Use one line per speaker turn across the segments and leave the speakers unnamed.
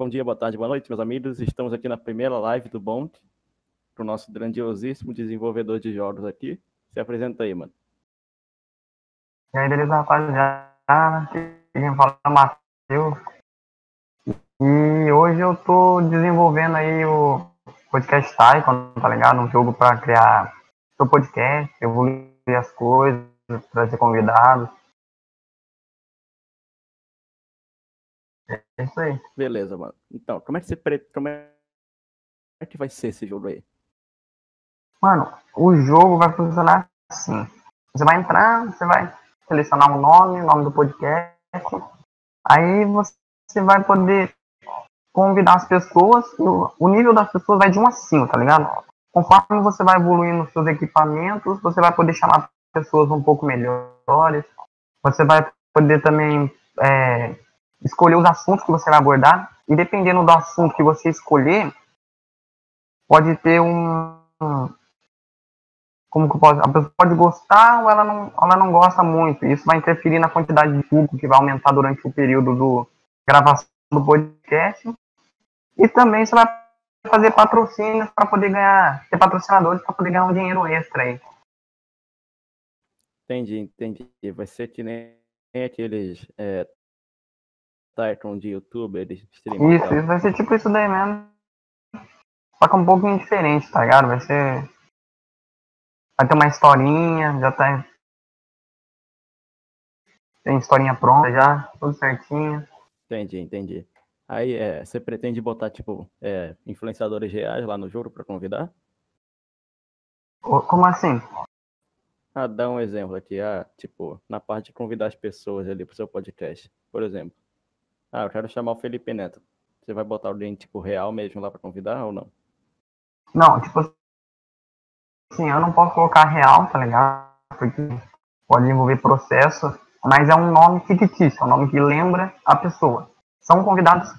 Bom dia, boa tarde, boa noite, meus amigos. Estamos aqui na primeira live do Bond, para o nosso grandiosíssimo desenvolvedor de jogos aqui. Se apresenta aí, mano.
E aí, beleza, rapaziada? Quem fala é o Matheus. E hoje eu tô desenvolvendo aí o podcast Tycoon, tá ligado? Um jogo para criar seu podcast, evoluir as coisas, trazer convidados. É isso aí.
Beleza, mano. Então, como é que você pre... como é que vai ser esse jogo aí?
Mano, o jogo vai funcionar assim. Você vai entrar, você vai selecionar um nome, o nome do podcast. Aí você vai poder convidar as pessoas. O nível das pessoas vai de 1 a 5, tá ligado? Conforme você vai evoluindo nos seus equipamentos, você vai poder chamar pessoas um pouco melhores. Você vai poder também é, escolher os assuntos que você vai abordar. E dependendo do assunto que você escolher, pode ter um. Como que eu posso. A pessoa pode gostar ou ela não, ela não gosta muito. Isso vai interferir na quantidade de público que vai aumentar durante o período do gravação do podcast. E também você vai fazer patrocínios para poder ganhar. Ter patrocinadores para poder ganhar um dinheiro extra aí.
Entendi, entendi. Vai ser que nem aqueles é, Titan de YouTube, eles
streamam. Isso, isso vai ser tipo isso daí mesmo. Só que um pouquinho diferente, tá ligado? Vai ser. Vai ter uma historinha, já tá. Tem historinha pronta já, tudo certinho.
Entendi, entendi. Aí é, você pretende botar, tipo, é, influenciadores reais lá no jogo pra convidar?
Como assim?
Ah, dá um exemplo aqui, ah, tipo, na parte de convidar as pessoas ali pro seu podcast, por exemplo. Ah, eu quero chamar o Felipe Neto. Você vai botar alguém, tipo, real mesmo lá para convidar ou não?
Não, tipo assim, eu não posso colocar real, tá ligado? Porque pode envolver processo, mas é um nome fictício, é um nome que lembra a pessoa. São convidados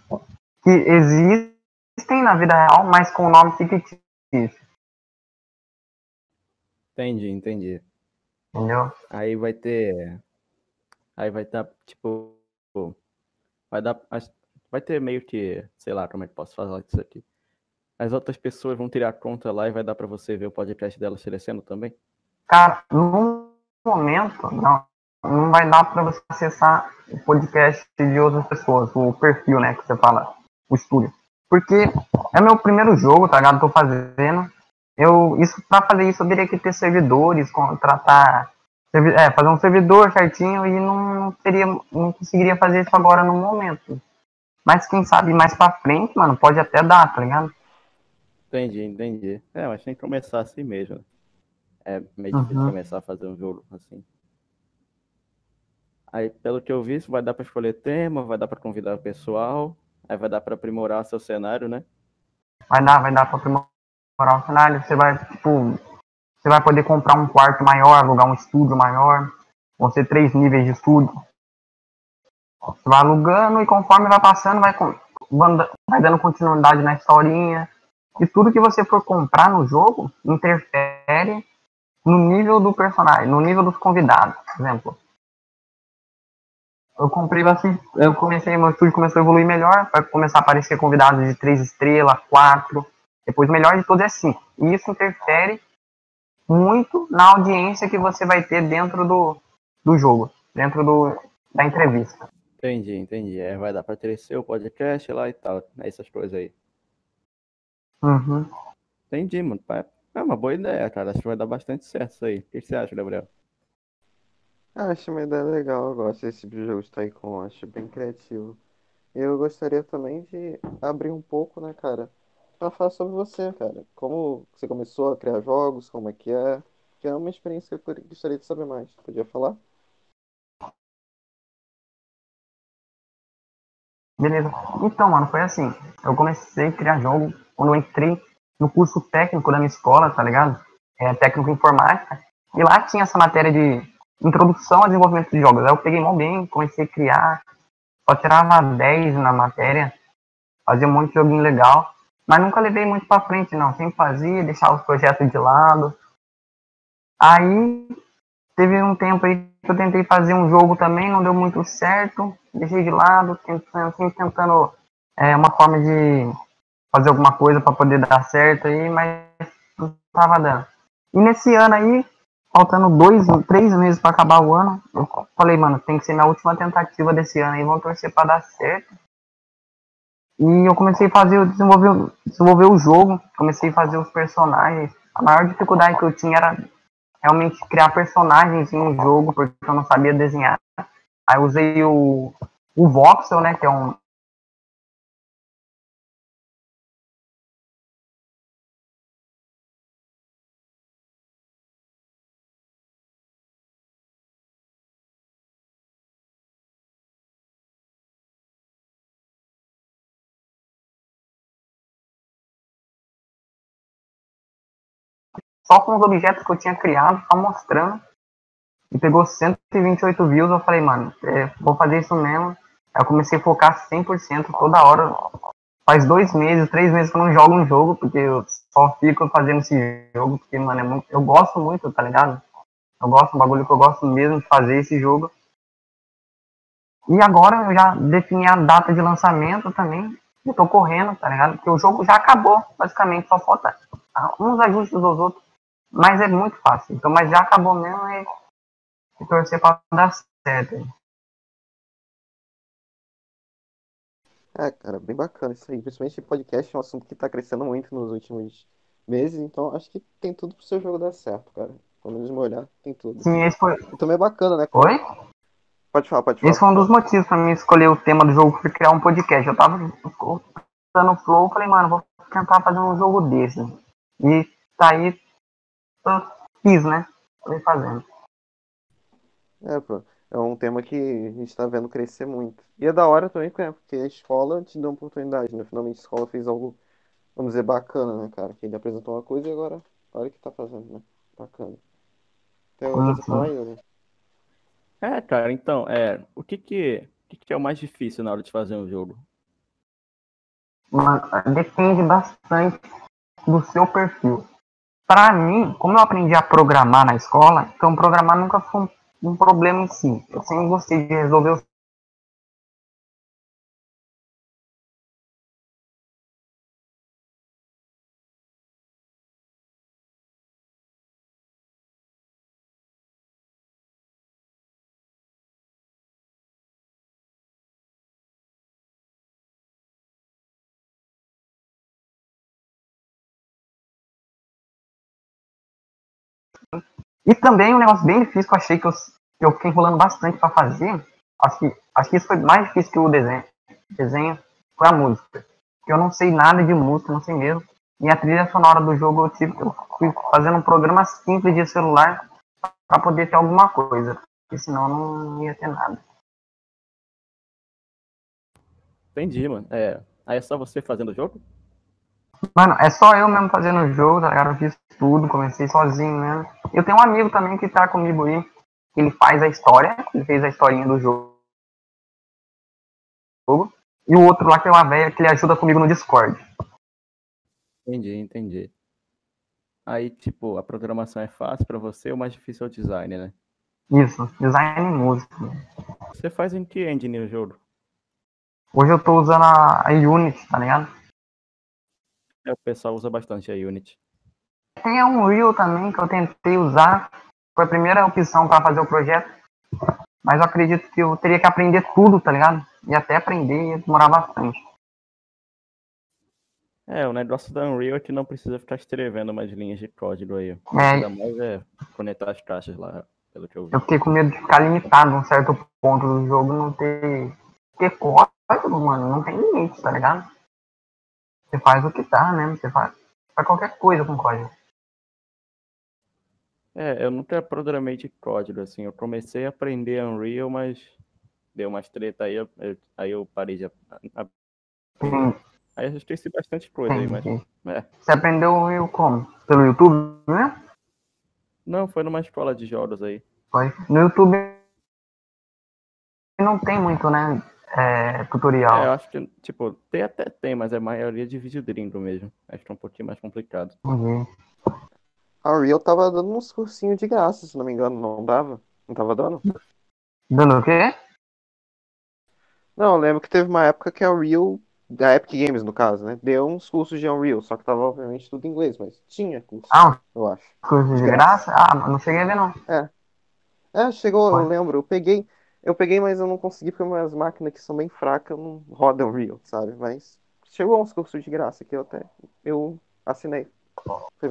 que existem na vida real, mas com o nome fictício.
Entendi, entendi.
Entendeu?
Aí vai ter. Aí vai estar, tá, tipo, vai dar. Vai ter meio que. Sei lá como é que posso falar isso aqui. As outras pessoas vão tirar conta lá e vai dar para você ver o podcast delas crescendo também?
Cara, no momento, não. Não vai dar para você acessar o podcast de outras pessoas, o perfil, né, que você fala, o estúdio. Porque é meu primeiro jogo, tá ligado? Tô fazendo. Eu, isso, pra fazer isso, eu teria que ter servidores, contratar é, fazer um servidor certinho e não teria, não conseguiria fazer isso agora no momento. Mas quem sabe mais pra frente, mano, pode até dar, tá ligado?
Entendi, entendi. É, mas tem que começar assim mesmo. É meio difícil uhum. começar a fazer um jogo assim. Aí, pelo que eu vi, vai dar para escolher tema, vai dar para convidar o pessoal, aí vai dar para aprimorar seu cenário, né?
Vai dar, vai dar para aprimorar o cenário. Você vai, tipo, você vai poder comprar um quarto maior, alugar um estúdio maior. Vão ser três níveis de estúdio. Você vai alugando e conforme vai passando, vai, vai dando continuidade na historinha. E tudo que você for comprar no jogo interfere no nível do personagem, no nível dos convidados. Por exemplo, eu comprei assim, eu comecei, meu estúdio começou a evoluir melhor, vai começar a aparecer convidados de três estrelas, quatro, depois melhor de todos é cinco. E isso interfere muito na audiência que você vai ter dentro do, do jogo, dentro do, da entrevista.
Entendi, entendi. É, vai dar para crescer o podcast lá e tal, né, essas coisas aí.
Uhum.
Entendi, mano. É uma boa ideia, cara. Acho que vai dar bastante certo isso aí. O que você acha, Gabriel?
Acho uma ideia legal. Eu gosto desse tipo de jogo de Tycoon. Acho bem criativo. Eu gostaria também de abrir um pouco, né, cara? Para falar sobre você, cara. Como você começou a criar jogos, como é que é. Que é uma experiência que eu gostaria de saber mais. Podia falar?
Beleza. Então, mano, foi assim. Eu comecei a criar jogo quando eu entrei no curso técnico da minha escola, tá ligado? É técnico informática. E lá tinha essa matéria de introdução ao desenvolvimento de jogos. Aí eu peguei mó bem, comecei a criar. Só tirava 10 na matéria. Fazia um monte de joguinho legal. Mas nunca levei muito para frente, não. Sempre fazia, deixava os projetos de lado. Aí teve um tempo aí que eu tentei fazer um jogo também, não deu muito certo. Deixei de lado, tentando, sempre tentando é, uma forma de fazer alguma coisa para poder dar certo aí, mas não tava dando. E nesse ano aí, faltando dois, três meses para acabar o ano, eu falei, mano, tem que ser minha última tentativa desse ano aí, vamos torcer para dar certo. E eu comecei a fazer, desenvolver, desenvolver o jogo, comecei a fazer os personagens. A maior dificuldade que eu tinha era realmente criar personagens em um jogo, porque eu não sabia desenhar. Aí usei o, o Voxel, né, que é um, só com os objetos que eu tinha criado, só mostrando. E pegou 128 views. Eu falei, mano, é, vou fazer isso mesmo. Aí eu comecei a focar 100% toda hora. Faz dois meses, três meses que eu não jogo um jogo, porque eu só fico fazendo esse jogo, porque, mano, é muito, eu gosto muito, tá ligado? Eu gosto, um bagulho que eu gosto mesmo de fazer esse jogo. E agora eu já defini a data de lançamento também. Eu tô correndo, tá ligado? Porque o jogo já acabou, basicamente, só falta uns ajustes dos outros. Mas é muito fácil. Então, mas já acabou mesmo e, e torcer para dar certo.
É, cara, bem bacana isso aí. Principalmente podcast é um assunto que tá crescendo muito nos últimos meses, então acho que tem tudo pro seu jogo dar certo, cara. Pelo menos me olhar, tem tudo.
Sim, esse foi.
Também é bacana, né?
Oi?
Pode falar, pode falar.
Esse foi um dos motivos pra mim escolher o tema do jogo, foi criar um podcast. Eu tava dando flow, falei, mano, vou tentar fazer um jogo desse. E tá aí eu fiz, né? Fui fazendo.
É, pô. É um tema que a gente tá vendo crescer muito. E é da hora também, né? porque a escola te deu uma oportunidade, né? Finalmente a escola fez algo, vamos dizer, bacana, né, cara? Que ele apresentou uma coisa e agora, olha o que tá fazendo, né? Bacana. Tem outra
Uhum.
coisa pra falar aí, né?
É, cara, então, é, o que que, o que que é o mais difícil na hora de fazer um jogo?
Mas depende bastante do seu perfil. Pra mim, como eu aprendi a programar na escola, então programar nunca foi um, um problema em si. Eu sempre gostei de resolver os E também um negócio bem difícil que eu achei que eu, que eu fiquei enrolando bastante para fazer. Acho que, acho que isso foi mais difícil que o desenho. O desenho foi a música. Eu não sei nada de música, não sei mesmo. E a trilha sonora do jogo eu tive eu fui fazendo um programa simples de celular para poder ter alguma coisa. Porque senão não ia ter nada.
Entendi, mano. É, aí é só você fazendo o jogo?
Mano, é só eu mesmo fazendo o jogo, tá ligado? Eu fiz tudo, comecei sozinho mesmo. Eu tenho um amigo também que tá comigo aí. Ele faz a história, ele fez a historinha do jogo. E o outro lá que é uma velha que ele ajuda comigo no Discord.
Entendi, entendi. Aí, tipo, a programação é fácil pra você, o mais difícil é o design, né?
Isso, design e música.
Você faz em que engine o jogo?
Hoje eu tô usando a, a Unity, tá ligado?
É, o pessoal usa bastante a Unity.
Tem a Unreal também que eu tentei usar. Foi a primeira opção para fazer o projeto. Mas eu acredito que eu teria que aprender tudo, tá ligado? E até aprender ia demorar bastante.
É, o negócio da Unreal é que não precisa ficar escrevendo umas linhas de código aí.
É.
mais é conectar as caixas lá, pelo que eu vi.
Eu fiquei com medo de ficar limitado num certo ponto do jogo, não ter, ter código, mano, não tem limite, tá ligado? Você faz o que tá, né? Você faz, faz qualquer coisa com código.
É, eu nunca programei de código, assim. Eu comecei a aprender Unreal, mas deu umas treta aí, eu- aí eu parei de.
Sim,
Aí eu esqueci bastante coisa aí, mas.
sim.
É.
Você aprendeu o Unreal como? Pelo YouTube, né?
Não, foi numa escola de jogos aí.
Foi. No YouTube não tem muito, né? É, tutorial.
É, eu acho que, tipo, tem até tem, mas é a maioria de vídeo gringo mesmo. Acho que é um pouquinho mais complicado.
Entendi.
A Real tava dando uns cursinhos de graça, se não me engano, não dava? Não tava dando?
Dando o quê?
Não, eu lembro que teve uma época que a Real da Epic Games, no caso, né? Deu uns cursos de Unreal, só que tava obviamente tudo em inglês, mas tinha curso,
Ah,
eu acho.
curso de graça? Ah, não cheguei a ver não.
É, chegou, eu
Ué.
lembro, eu peguei, eu peguei, mas eu não consegui porque minhas máquinas que são bem fracas não rodam Unreal, sabe? Mas chegou uns cursos de graça que eu até, eu assinei.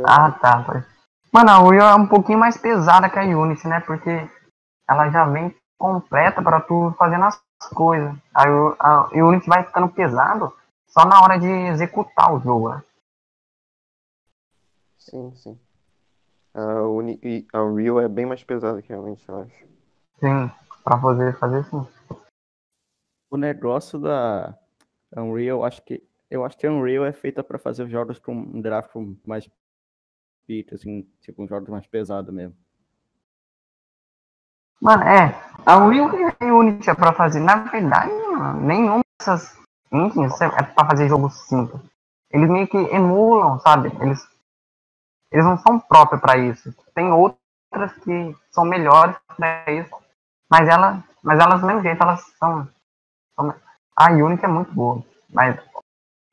Ah, tá. Mano, a Unreal é um pouquinho mais pesada que a Unity, né? Porque ela já vem completa para tu fazendo as coisas. A, a Unity vai ficando pesado só na hora de executar o jogo, né?
Sim, sim. A, Uni, a Unreal é bem mais pesada que realmente, eu acho.
Sim, pra fazer, fazer sim.
O negócio da Unreal, acho que eu acho que a Unreal é feita para fazer jogos com um gráfico mais pica, assim, tipo um jogo mais pesado mesmo.
Mano, é. A Unreal e a Unity é pra fazer. Na verdade, mano, nenhuma dessas engines é pra fazer jogo simples. Eles meio que emulam, sabe? Eles, eles não são próprios pra isso. Tem outras que são melhores pra isso. Mas, ela, mas elas, do mesmo jeito, elas são. são- a Unity é muito boa. Mas,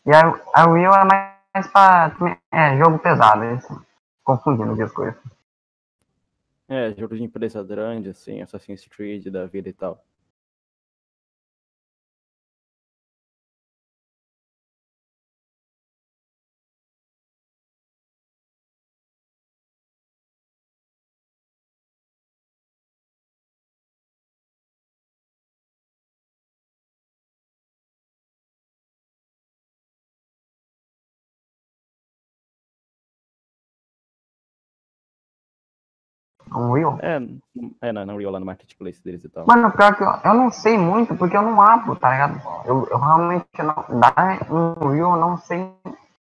e a, a Unreal é mais pra. É, jogo pesado. isso. Confundindo as coisas.
É, jogo de empresa grande, assim, Assassin's Creed da vida e tal.
Unreal.
É, é na Unreal lá no marketplace deles e tal.
Mano, pior que eu, eu não sei muito, porque eu não abro, tá ligado? Eu, eu realmente não. Da Unreal eu não sei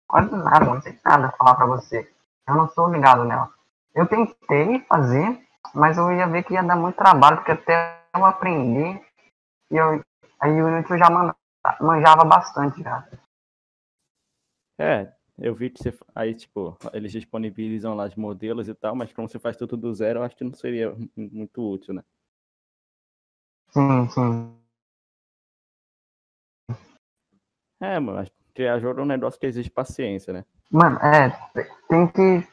quase nada, não sei nada falar pra você. Eu não sou ligado nela. Eu tentei fazer, mas eu ia ver que ia dar muito trabalho, porque até eu aprender, e eu, a Unity eu já man- manjava bastante já.
É, eu vi que você. Aí, tipo, eles disponibilizam lá os modelos e tal, mas como você faz tudo do zero, eu acho que não seria mu- muito útil, né?
Sim, sim.
É, mano, criar jogo é um negócio que exige paciência, né?
Mano, é, tem que.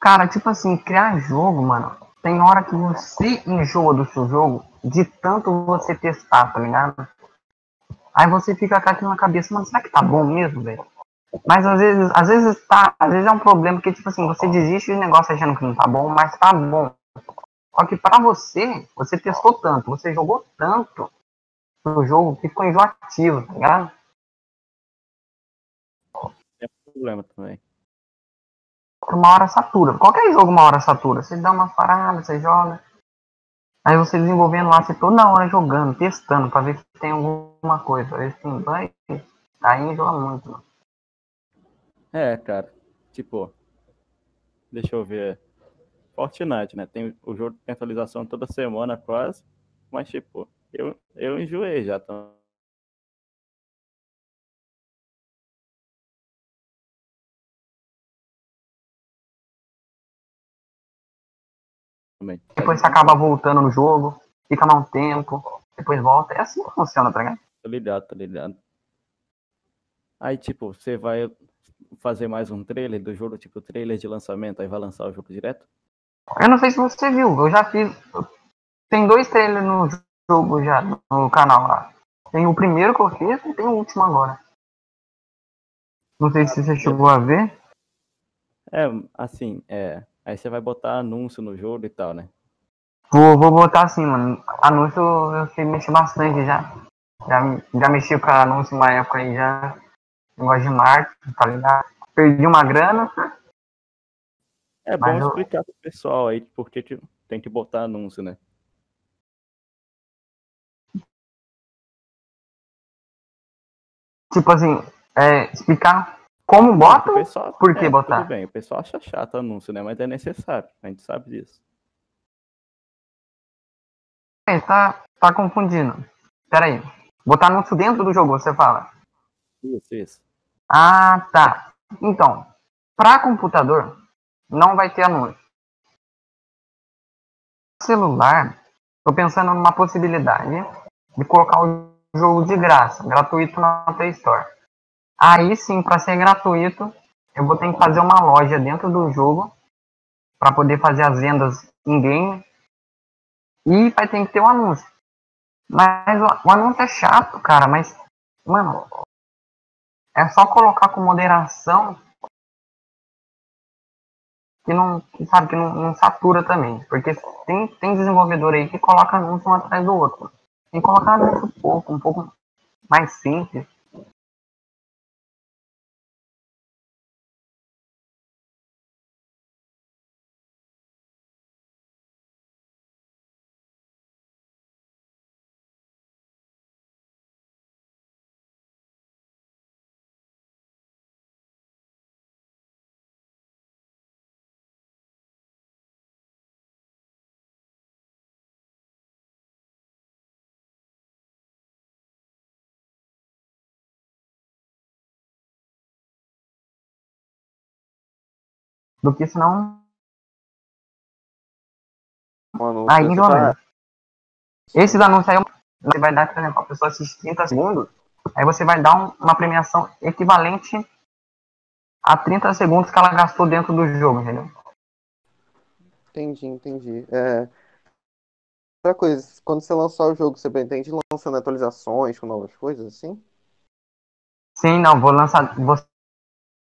Cara, tipo assim, criar jogo, mano. Tem hora que você enjoa do seu jogo de tanto você testar, tá ligado? Aí você fica com aquilo na cabeça, mano, será que tá bom mesmo, velho? Mas às vezes, às vezes tá, às vezes é um problema que, tipo assim, você desiste do negócio achando que não tá bom, mas tá bom. Só que pra você, você testou tanto, você jogou tanto no jogo que ficou enjoativo, tá ligado?
É um problema também.
uma hora satura. Qualquer jogo uma hora satura. Você dá uma parada, você joga. Aí você desenvolvendo lá, você toda hora jogando, testando, pra ver se tem alguma coisa. Se tem bug. Aí enjoa muito, mano.
É, cara, tipo, deixa eu ver. Fortnite, né? Tem, o jogo tem atualização toda semana quase, mas tipo, eu, eu enjoei já também.
Depois você acaba voltando no jogo, fica mais um tempo, depois volta. É assim que funciona, tá ligado?
Tô ligado, tô ligado. Aí, tipo, você vai fazer mais um trailer do jogo, tipo, trailer de lançamento, aí vai lançar o jogo direto?
Eu não sei se você viu, eu já fiz. Tem dois trailers no jogo já, no canal lá. Tem o primeiro que eu fiz e tem o último agora. Não sei se você chegou a ver.
É, assim, é. Aí você vai botar anúncio no jogo e tal, né?
Vou, vou botar assim, mano. Anúncio eu sei mexer bastante já. Já, já mexi com anúncio uma época aí já. Negócio de marketing, tá ligado? Perdi uma grana.
É bom
eu-
explicar pro pessoal aí porque que tem que botar anúncio, né?
Tipo assim, é, explicar como bota.
pessoal,
por que
é,
botar?
Tudo bem, o pessoal acha chato anúncio, né? Mas é necessário, a gente sabe disso.
É, tá, tá confundindo. Pera aí. Botar anúncio dentro do jogo, você fala.
Isso, isso.
Ah, tá. Então, para computador, não vai ter anúncio. Celular, tô pensando numa possibilidade de colocar o jogo de graça, gratuito na Play Store. Aí sim, para ser gratuito, eu vou ter que fazer uma loja dentro do jogo para poder fazer as vendas em game e vai ter que ter um anúncio. Mas o anúncio é chato, cara, mas mano, é só colocar com moderação que não, que sabe, que não, não, satura também. Porque tem, tem desenvolvedor aí que coloca anúncio um atrás do outro. Tem que colocar anúncio pouco, um pouco mais simples. Do que senão.
Mano,
igual
tá-
mesmo. Esse anúncio aí, você vai dar, por exemplo, a pessoa assistir 30 segundos, aí você vai dar um- uma premiação equivalente a 30 segundos que ela gastou dentro do jogo, entendeu?
Entendi, entendi. É... Outra coisa, quando você lançar o jogo, você pretende lançando atualizações com novas coisas assim?
Sim, não, vou lançar. Vou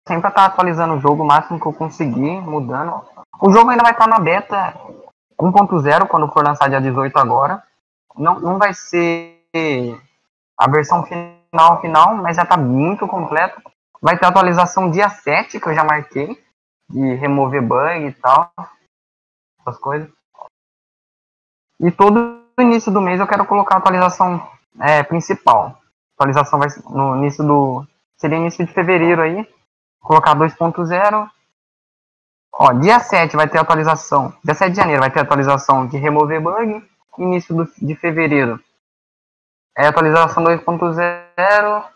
sempre estar atualizando o jogo o máximo que eu conseguir, mudando. O jogo ainda vai estar na beta 1.0 quando for lançar dia 18 agora. Não, não vai ser a versão final final, mas já está muito completo. Vai ter atualização dia 7, que eu já marquei, de remover bug e tal. Essas coisas. E todo início do mês eu quero colocar a atualização é, principal. A atualização vai no início do. Seria início de fevereiro aí. Colocar 2.0. Ó, dia 7 vai ter atualização. Dia 7 de janeiro vai ter atualização de remover bug. Início do, de fevereiro é atualização 2.0.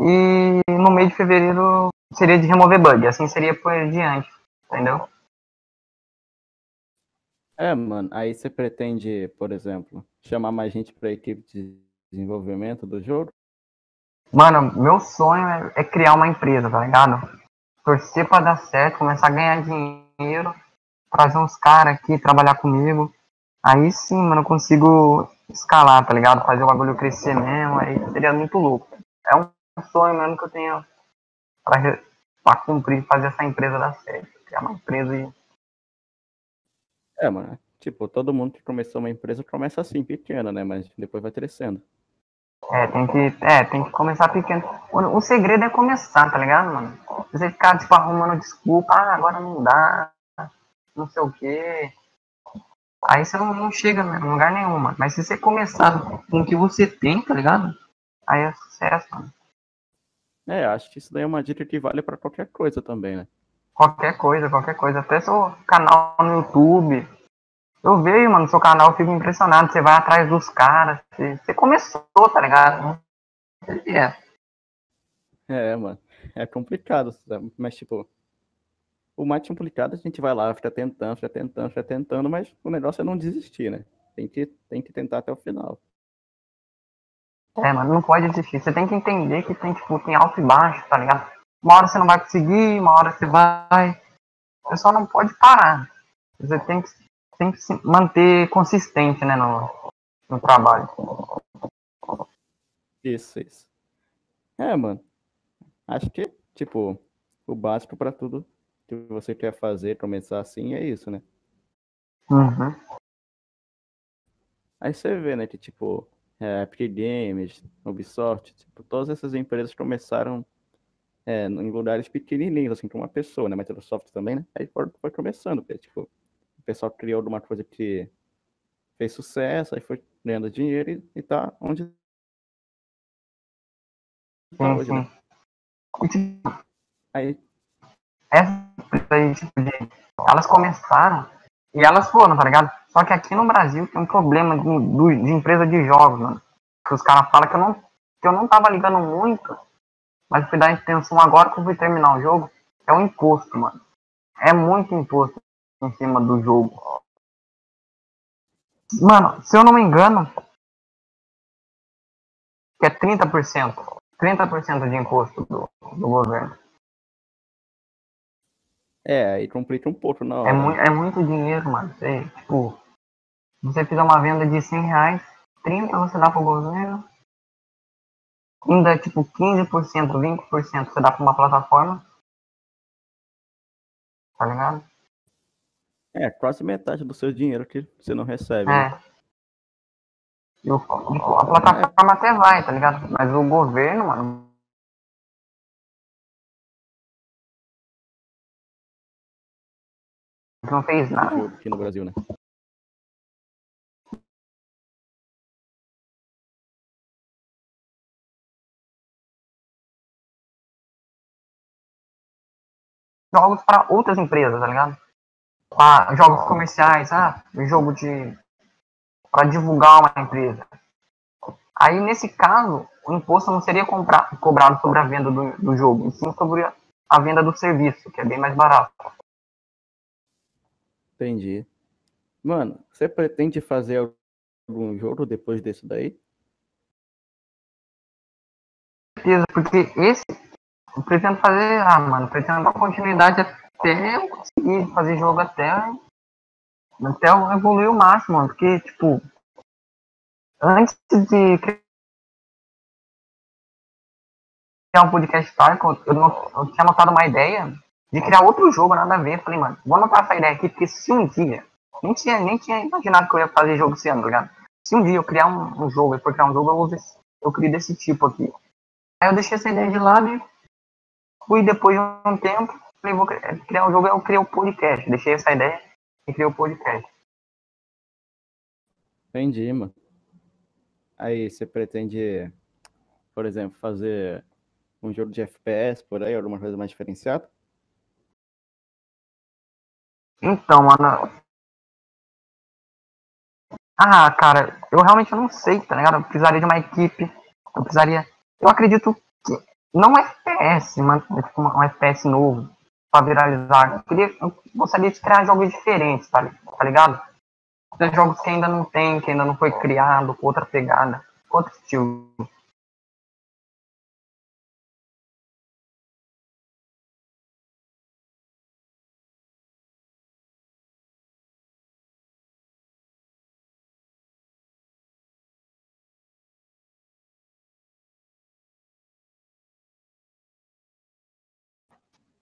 E no meio de fevereiro seria de remover bug. Assim seria por diante. Entendeu?
É, mano, aí você pretende, por exemplo, chamar mais gente pra equipe de desenvolvimento do jogo?
Mano, meu sonho é, é criar uma empresa, tá ligado? Torcer pra dar certo, começar a ganhar dinheiro, trazer uns caras aqui trabalhar comigo. Aí sim, mano, eu consigo escalar, tá ligado? Fazer o bagulho crescer mesmo, aí seria muito louco. É um sonho mesmo que eu tenho pra, pra cumprir, fazer essa empresa dar certo. Criar uma empresa e.
É, mano, tipo, todo mundo que começou uma empresa começa assim, pequena, né? Mas depois vai crescendo.
É, tem que, é, tem que começar pequeno. O, o segredo é começar, tá ligado, mano? Você ficar, tipo, arrumando desculpa, ah, agora não dá, não sei o quê. Aí você não, não chega em lugar nenhum, mano. Mas se você começar com o que você tem, tá ligado? Aí é sucesso, mano.
É, acho que isso daí é uma dica que vale pra qualquer coisa também, né?
Qualquer coisa, qualquer coisa. Até seu canal no YouTube. Eu vejo, mano, seu canal, eu fico impressionado. Você vai atrás dos caras. Você, você começou, tá ligado? É.
É, mano, é complicado, mas tipo, o mais complicado a gente vai lá, fica tentando, fica tentando, fica tentando, mas o negócio é não desistir, né? Tem que, tem que tentar até o final.
É, mano, não pode desistir. Você tem que entender que tem, tipo, tem alto e baixo, tá ligado? Uma hora você não vai conseguir, uma hora você vai. Você só não pode parar. Você tem que, tem que se manter consistente, né, no, no trabalho.
Isso, isso. É, mano, acho que, tipo, o básico pra tudo que você quer fazer, começar assim, é isso, né?
Uhum.
Aí você vê, né, que tipo, é, Epic Games, Ubisoft, tipo, todas essas empresas começaram é, em lugares pequenininhos, assim, com uma pessoa, né, Microsoft também, né, aí foi, foi começando, porque, tipo, pessoal criou alguma coisa que fez sucesso, aí foi ganhando dinheiro e, e tá onde tá hoje, né. Aí,
essas aí, tipo, de, elas começaram e elas foram, tá ligado? Só que aqui no Brasil tem um problema de, do- de empresa de jogos, mano. Que os caras falam que eu, não, que eu não tava ligando muito, mas fui dar atenção agora que eu fui terminar o jogo. É o imposto, mano. É muito imposto em cima do jogo. Mano, se eu não me engano, que é 30%. 30% de imposto do, do governo.
É, aí complica um pouco na
É,
hora.
mui- é muito dinheiro, mano. Você, tipo, se você fizer uma venda de 100 reais, 30 você dá pro governo. Ainda, tipo, 15%, 20% você dá pra uma plataforma. Tá ligado?
É, quase metade do seu dinheiro que você não recebe. né?
É. E o- tipo, a plataforma até vai, tá ligado? Mas o governo, mano. Não fez nada.
aqui no Brasil, né?
jogos para outras empresas, tá ligado? Ah, jogos comerciais, ah, jogo de para divulgar uma empresa. Aí nesse caso, o imposto não seria comprar, cobrado sobre a venda do, do jogo, e sim sobre a venda do serviço, que é bem mais barato.
Entendi. Mano, você pretende fazer algum jogo depois desse daí?
certeza, porque esse eu pretendo fazer, ah, mano, pretendo dar continuidade até eu conseguir fazer jogo até até eu evoluir o máximo, mano, porque tipo antes de criar um podcast Tarkon, eu, não, eu tinha anotado uma ideia de criar outro jogo, nada a ver. Falei, mano, vou anotar essa ideia aqui, porque se um dia, nem tinha, nem tinha imaginado que eu ia fazer jogo esse ano, tá ligado? Se um dia eu criar um, um jogo, e for criar um jogo, eu, uso esse, eu crio desse tipo aqui. Aí eu deixei essa ideia de lado e fui depois de um tempo, falei, vou cri- criar um jogo, eu criei o podcast. Deixei essa ideia e criei o podcast.
Entendi, mano. Aí você pretende, por exemplo, fazer um jogo de FPS por aí, alguma coisa mais diferenciada?
Então, mano. Ah, cara, eu realmente não sei, tá ligado? Eu precisaria de uma equipe. Eu precisaria. Eu acredito que. Não é FPS, mas é tipo uma- um FPS novo. Pra viralizar. Eu, queria, eu gostaria de criar jogos diferentes, tá, tá ligado? Tem jogos que ainda não tem, que ainda não foi criado, com outra pegada, com outro estilo.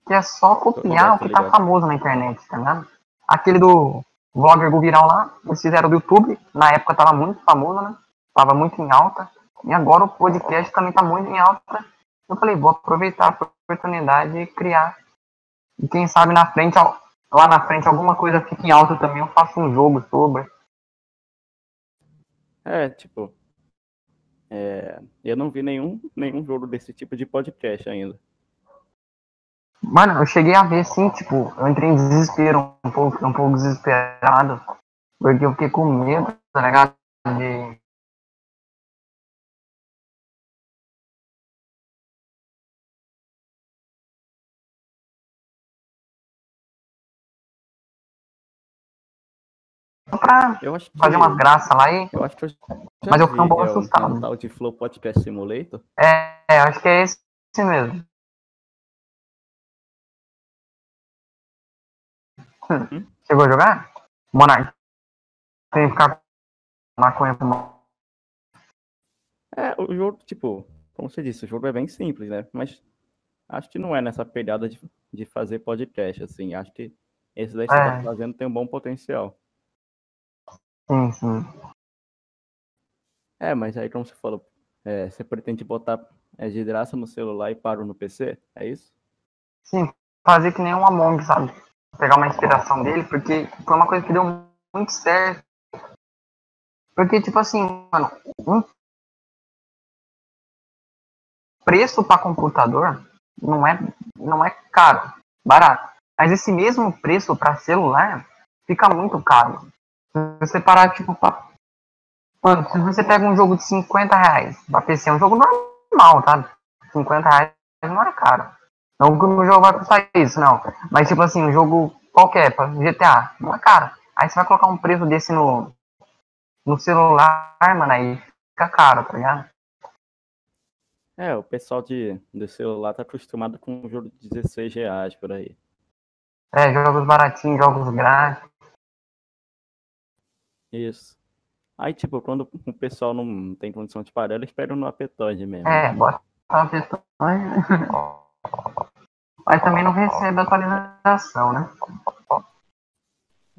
Que é só copiar o que tá famoso na internet, tá ligado? Aquele do vlogger do Viral lá, eles fizeram do YouTube, na época tava muito famoso, né? Tava muito em alta. E agora o podcast também tá muito em alta. Eu falei, vou aproveitar a oportunidade e criar. E quem sabe na frente, lá na frente, alguma coisa fica em alta também, eu faço um jogo sobre.
É, tipo, é, eu não vi nenhum, nenhum jogo desse tipo de podcast ainda.
Mano, eu cheguei a ver assim, tipo, eu entrei em desespero um pouco, um pouco desesperado, porque eu fiquei com medo, tá ligado? De. Pra
Eu acho que,
fazer umas graças lá e.
eu acho que eu
Mas eu fiquei um pouco
é,
assustado.
Um tal de Flow Podcast Simulator.
É, é, acho que é esse mesmo.
Hum?
Chegou a jogar? Monarch. Tem que ficar com maconha pro.
É, o jogo, tipo, como você disse, o jogo é bem simples, né? Mas acho que não é nessa pegada de, de fazer podcast, assim. Acho que esse daí que você tá
É.
fazendo tem um bom potencial.
Sim, sim.
É, mas aí, como você falou, é, você pretende botar é, de graça no celular e paro no PC? É isso?
Sim, fazer que nem um Among, sabe? Pegar uma inspiração dele, porque foi uma coisa que deu muito certo. Porque, tipo assim, mano, um preço para computador não é, não é caro, barato. Mas esse mesmo preço para celular fica muito caro. Se você parar, tipo, pra... Mano, se você pega um jogo de 50 reais pra PC, é um jogo normal, tá? 50 reais não é caro. Não que o jogo vai custar isso, não. Mas, tipo assim, um jogo qualquer, pra GTA, não é caro. Aí você vai colocar um preço desse no, no celular, mano, aí fica caro, tá ligado?
É, o pessoal de, do celular tá acostumado com um jogo de 16 reais por aí.
É, jogos baratinhos, jogos grátis.
Isso. Aí, tipo, quando o pessoal não tem condição de parar, eles pegam no apetite mesmo.
É, bota uma pessoa. Mas também não recebe atualização, né?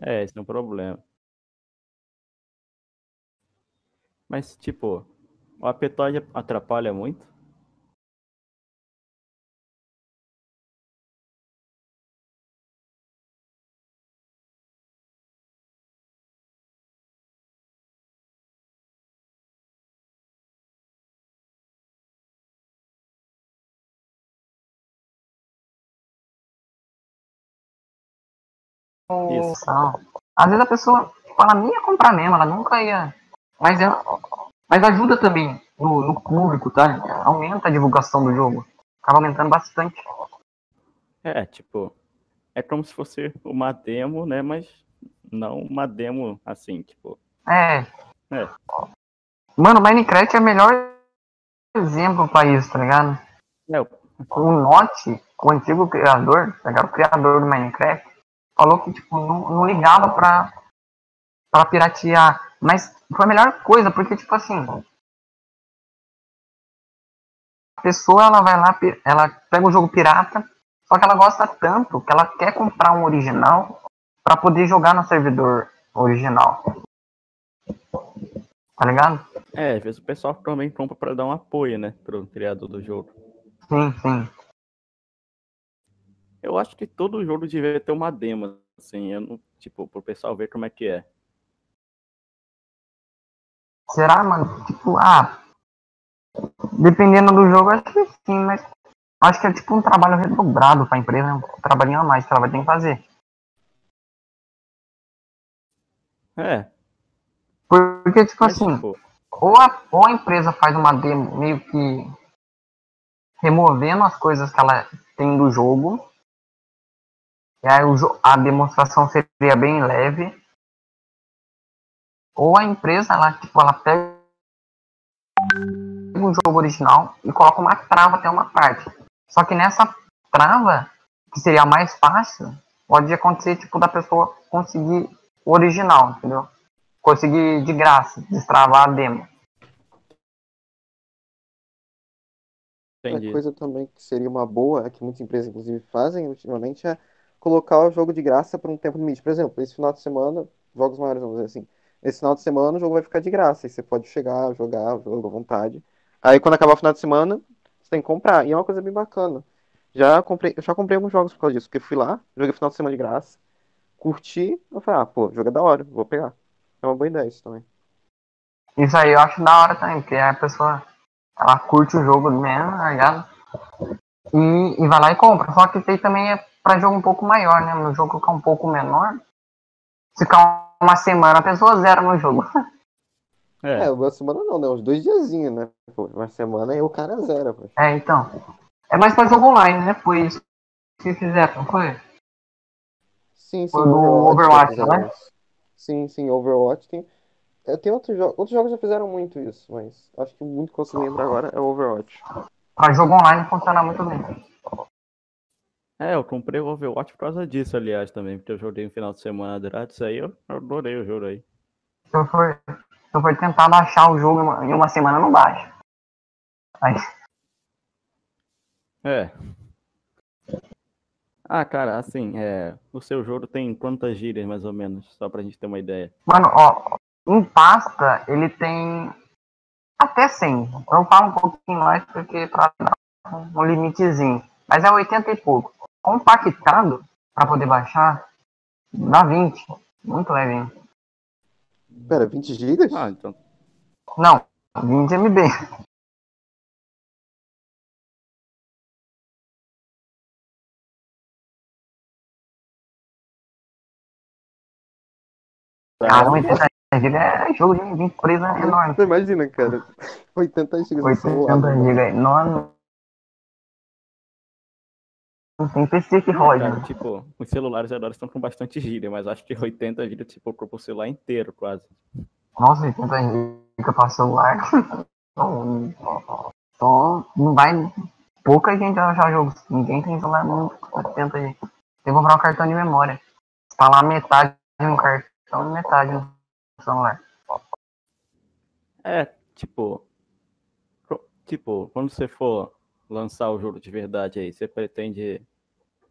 É, esse é um problema. Mas, tipo, o apetite atrapalha muito? Isso.
Às vezes a pessoa, ela nem ia comprar mesmo, ela nunca ia. Mas, ela, mas ajuda também no, no público, tá? Aumenta a divulgação do jogo. Acaba aumentando bastante.
É, tipo, é como se fosse uma demo, né? Mas não uma demo assim, tipo.
É.
É.
Mano, Minecraft é o melhor exemplo pra isso, tá ligado?
É, o-
Notch, o antigo criador, tá ligado? o criador do Minecraft, falou que tipo, não, não ligava pra, pra piratear. Mas foi a melhor coisa, porque tipo assim. A pessoa ela vai lá, ela pega o jogo pirata, só que ela gosta tanto que ela quer comprar um original pra poder jogar no servidor original. Tá ligado?
é, às vezes o pessoal também compra pra dar um apoio, né? Pro criador do jogo.
Sim, sim.
Eu acho que todo jogo devia ter uma demo, assim, eu não, tipo, pro pessoal ver como é que é.
Será, mano? Tipo, ah. Dependendo do jogo, acho que sim, mas. Acho que é tipo um trabalho redobrado pra empresa, um trabalhinho a mais que ela vai ter que fazer.
É,
Porque, tipo
mas,
assim,
tipo,
ou a, ou a empresa faz uma demo meio que removendo as coisas que ela tem do jogo. E aí a demonstração seria bem leve. Ou a empresa, ela, tipo, ela pega o jogo original e coloca uma trava até uma parte. Só que nessa trava, que seria a mais fácil, pode acontecer, tipo, da pessoa conseguir o original, entendeu? Conseguir de graça, destravar a demo.
entendi.
Uma coisa também que seria uma boa, é que muitas empresas inclusive fazem ultimamente, é colocar o jogo de graça por um tempo limite. Por exemplo, esse final de semana, jogos maiores, vamos dizer assim, esse final de semana o jogo vai ficar de graça, e você pode chegar, jogar o jogo à vontade. Aí quando acabar o final de semana, você tem que comprar, e é uma coisa bem bacana. Já comprei, já comprei alguns jogos por causa disso, porque fui lá, joguei final de semana de graça, curti, eu falei, ah, pô, jogo é da hora, vou pegar. É uma boa ideia isso também.
Isso aí eu acho da hora também, porque a pessoa ela curte o jogo mesmo, tá ligado? E, e vai lá e compra. Só que aí também é pra jogo um pouco maior, né? No jogo que é um pouco menor. Se ficar uma semana, a pessoa zera no jogo.
É,
É, uma semana não, né? Uns dois diazinhos, né? Pô, uma semana aí o cara zera, pô.
É, então. É mais pra jogo online, né? Foi isso que fizeram, não foi?
Sim, sim.
Foi do Overwatch,
tá
né?
Sim, sim, Overwatch tem. é, Tem outros jogos. Outros jogos já fizeram muito isso, mas acho que o muito que eu consigo lembrar agora é o Overwatch.
Pra jogo online funciona muito bem.
É, eu comprei o Overwatch por causa disso, aliás, também, porque eu joguei no final de semana grátis aí, eu adorei o jogo aí.
Se eu for, se eu for tentar baixar o jogo em uma, em uma semana, não baixa.
É. Ah, cara, assim, é, o seu jogo tem quantas gírias, mais ou menos, só pra gente ter uma ideia.
Mano, ó, em pasta ele tem até 100. Eu falo um pouquinho mais porque pra dar um limitezinho. Mas é 80 e pouco. Compactado, pra poder baixar, dá 20. Muito levinho.
Pera, 20 gigas?
Ah, então,
Não, 20 MB. Ah, 80 GB é jogo de empresa enorme.
Você imagina, cara. 80 gigas no celular.
80 GB é enorme. Não tem PC que rode.
cara,
né?
tipo, os celulares agora estão com bastante gíria, mas acho que 80 gíria, tipo, pro celular inteiro, quase.
Nossa, 80 GB pra celular. Não, Só não vai. Pouca gente vai achar o jogo. Ninguém tem celular muito atento aí. Tem que comprar um cartão de memória. Falar metade no cartão e metade no celular.
É, tipo. Tipo, quando você for lançar o jogo de verdade aí, você pretende,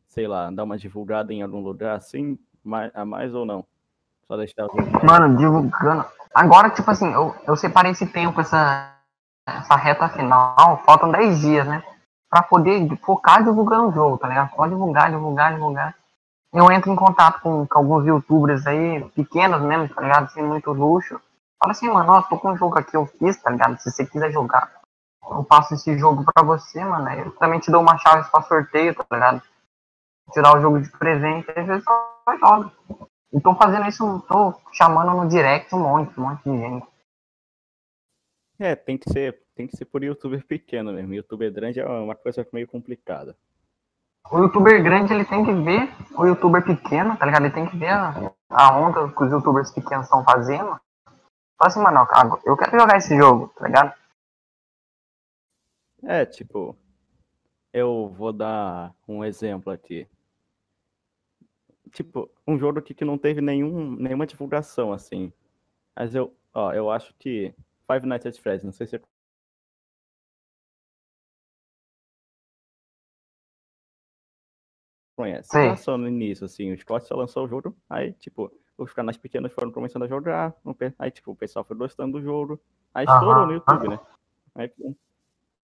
sei lá, dar uma divulgada em algum lugar assim, mais, a mais ou não? Só deixar o.
Mano, divulgando. Agora, tipo assim, eu, eu separei esse tempo, essa, essa reta final, faltam 10 dias, né? Pra poder focar divulgando o jogo, tá ligado? Só divulgar, divulgar, divulgar. Eu entro em contato com, com alguns youtubers aí, pequenos mesmo, tá ligado? Sem muito luxo. Fala assim, mano, ó, tô com um jogo aqui, eu fiz, tá ligado? Se você quiser jogar, eu passo esse jogo pra você, mano. Eu também te dou uma chave pra sorteio, tá ligado? Tirar o jogo de presente, aí você só joga. E tô fazendo isso, tô chamando no direct um monte, um monte de gente.
É, tem que ser, tem que ser por youtuber pequeno mesmo. Youtuber grande é uma coisa meio complicada.
O youtuber grande, ele tem que ver o youtuber pequeno, tá ligado? Ele tem que ver a, a onda que os youtubers pequenos estão fazendo. Fala assim, mano, eu quero jogar esse jogo, tá ligado?
É, tipo, eu vou dar um exemplo aqui. Tipo, um jogo aqui que não teve nenhum, nenhuma divulgação, assim. Mas eu, ó, eu acho que Five Nights at Freddy's, não sei se você conhece.
Sim.
Lançou no início, assim, o Scott só lançou o jogo, aí, tipo, os canais pequenos foram começando a jogar, aí, tipo, o pessoal foi gostando do jogo, aí estourou no YouTube, né? Aí,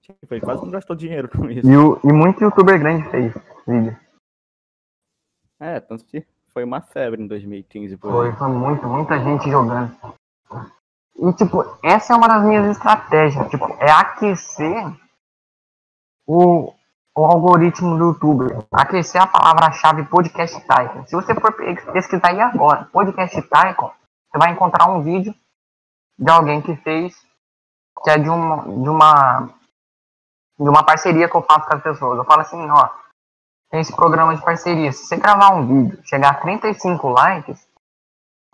tipo, ele quase não gastou dinheiro com isso.
E, o, e muito youtuber grande fez vídeo.
É, tanto que foi uma febre em 2015 por
Foi, foi muito, muita gente jogando. E, tipo, essa é uma das minhas estratégias. Tipo, é aquecer o, o algoritmo do YouTube. Aquecer a palavra-chave podcast Tycoon. Se você for pe- pesquisar aí agora, podcast Tycoon, você vai encontrar um vídeo de alguém que fez, que é de uma, de uma, de uma parceria que eu faço com as pessoas. Eu falo assim, ó, tem esse programa de parceria. Se você gravar um vídeo, chegar a 35 likes,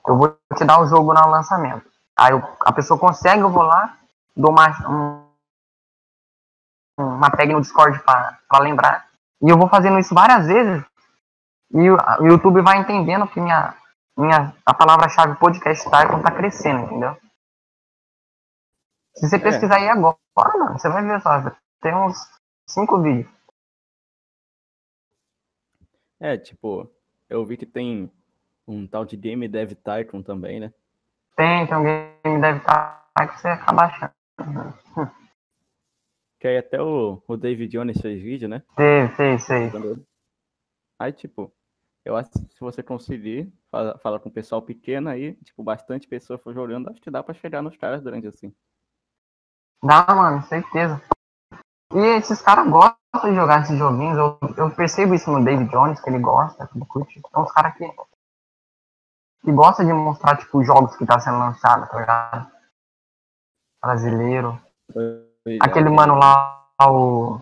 eu vou te dar o jogo no lançamento. Aí eu- a pessoa consegue, eu vou lá, dou uma, um- uma tag no Discord pra lembrar. E eu vou fazendo isso várias vezes. E o, YouTube vai entendendo que minha, minha, a palavra-chave podcast Tycoon tá crescendo, entendeu? Se você pesquisar aí agora, mano, você vai ver só. Tem uns cinco vídeos.
É, tipo, eu vi que tem um tal de Game Dev Tycoon também, né?
Tem, tem alguém que deve estar que você acaba achando.
Que aí até o, o David Jones fez vídeo, né?
Sei, sei.
Quando- Aí, tipo, eu acho que se você conseguir fa- falar com o pessoal pequeno aí, tipo, bastante pessoa for jogando, acho que dá pra chegar nos caras durante assim.
Dá, mano, certeza. E esses caras gostam de jogar esses joguinhos. Eu, eu percebo isso no David Jones, que ele gosta, que ele curte. São os caras que, que gostam de mostrar, tipo, jogos que tá sendo lançado, tá ligado? Brasileiro. Aquele mano lá, o.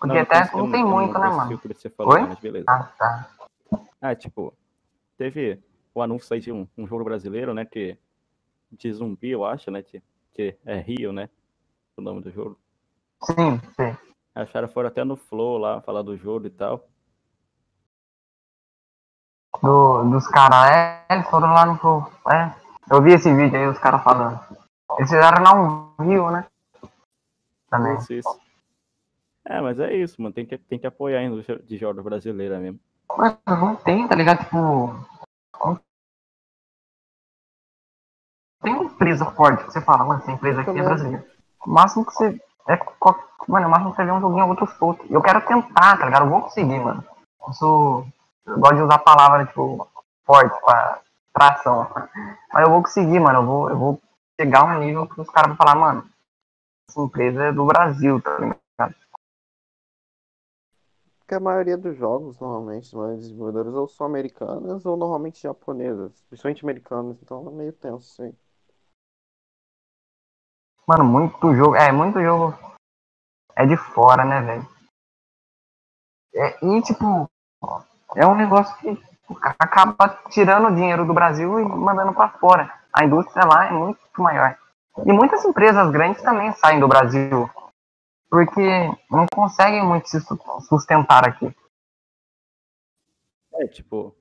Porque
Não,
até não tem muito, né, mano?
que você falou,
Oi?
mas beleza.
Ah, tá.
Ah, tipo, teve o anúncio aí de um, um jogo brasileiro, né? Que, de zumbi, eu acho, né? Que, que é Rio, né? O nome do jogo.
Sim, sim.
Caras foram até no Flow lá falar do jogo e tal.
Do, dos caras, é, eles foram lá no. Flow, É, eu vi esse vídeo aí, os caras falando. Eles fizeram lá um Rio, né? Também.
Isso, isso. É, mas é isso, mano. Tem que, tem que apoiar a indústria de jogos brasileira mesmo.
Mas não tem, tá ligado? Tipo. não Tem uma empresa forte que você fala, mano, essa empresa aqui é brasileira. O máximo que você. É, mano, o máximo que você vê é um joguinho outro solto. Eu quero tentar, tá ligado? Eu vou conseguir, mano. Eu sou. Eu gosto de usar palavras, tipo, forte pra tração. Mas eu vou conseguir, mano. Eu vou, eu vou chegar a um nível que os caras vão falar, mano, essa empresa é do Brasil, tá ligado?
Que a maioria dos jogos, normalmente, das desenvolvedoras ou são americanas ou normalmente japonesas, principalmente americanas, então é meio tenso isso aí.
Mano, muito jogo. É, muito jogo é de fora, né, velho? É, e, tipo, é um negócio que acaba tirando dinheiro do Brasil e mandando para fora. A indústria lá é muito maior. E muitas empresas grandes também saem do Brasil porque não conseguem muito se sustentar aqui.
É, tipo,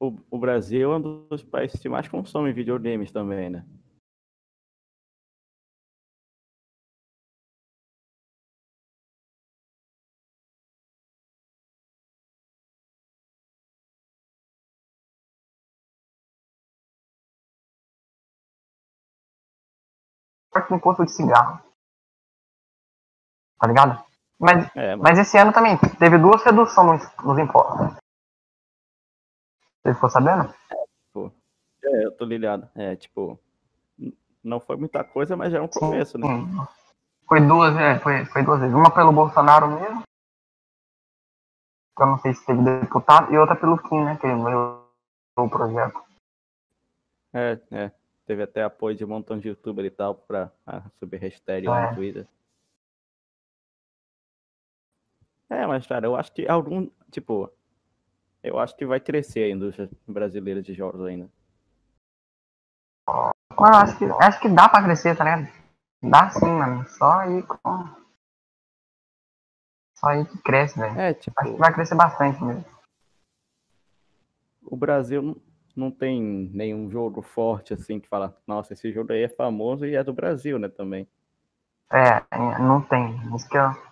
o, o Brasil é um dos países que mais consome videogames também, né?
no posto de cigarro tá ligado? Mas, é, mas... esse ano também teve duas reduções nos, impostos. Você ficou sabendo?
É, eu tô ligado. É, tipo, não foi muita coisa, mas já é um começo, né? Sim.
Foi duas, é, foi, foi duas vezes. Uma pelo Bolsonaro mesmo, que eu não sei se teve deputado, e outra pelo Kim, né, que ele o projeto.
É, é. Teve até apoio de um montão de youtuber e tal pra ah, subir hashtag é. no Twitter. É, mas, cara, eu acho que algum. Tipo, eu acho que vai crescer a indústria brasileira de jogos ainda.
Mano, acho que, acho que dá pra crescer, tá ligado? Dá sim, mano. Só aí com. Só aí que cresce, velho. É, tipo. Acho que vai crescer bastante mesmo.
O Brasil não tem nenhum jogo forte assim que fala, nossa, esse jogo aí é famoso e é do Brasil, né, também.
É, não tem. Isso que eu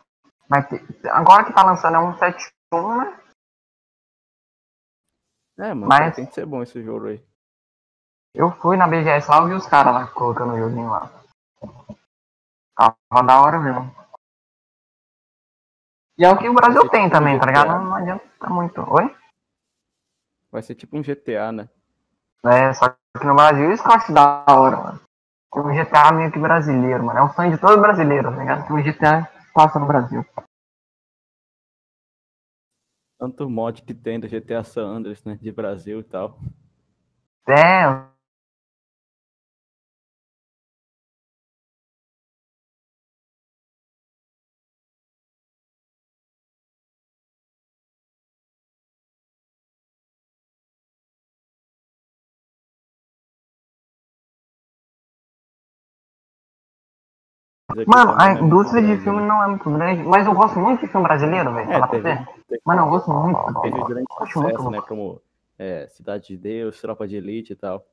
mas agora que tá lançando é um 7-1, né?
É, mano, Mas... tem que ser bom esse jogo aí.
Eu fui na BGS lá e vi os caras lá colocando o joguinho lá. Tava da hora mesmo. E é o que o Brasil tem tipo também, um tá ligado? Não, não adianta muito. Oi?
Vai ser tipo um GTA, né?
É, só que no Brasil isso que eu acho da hora, mano. O GTA meio que brasileiro, mano. É um sonho de todo brasileiro, tá ligado? O GTA passa no Brasil.
Tanto mod que tem do GTA San Andreas, né? De Brasil e tal.
É, Mano, a indústria de filme não é muito grande, mas eu gosto muito de filme brasileiro, velho. É, teve, teve, Mano, eu gosto muito.
Teve grande sucesso, muito né? Como é, Cidade de Deus, Tropa de Elite e tal.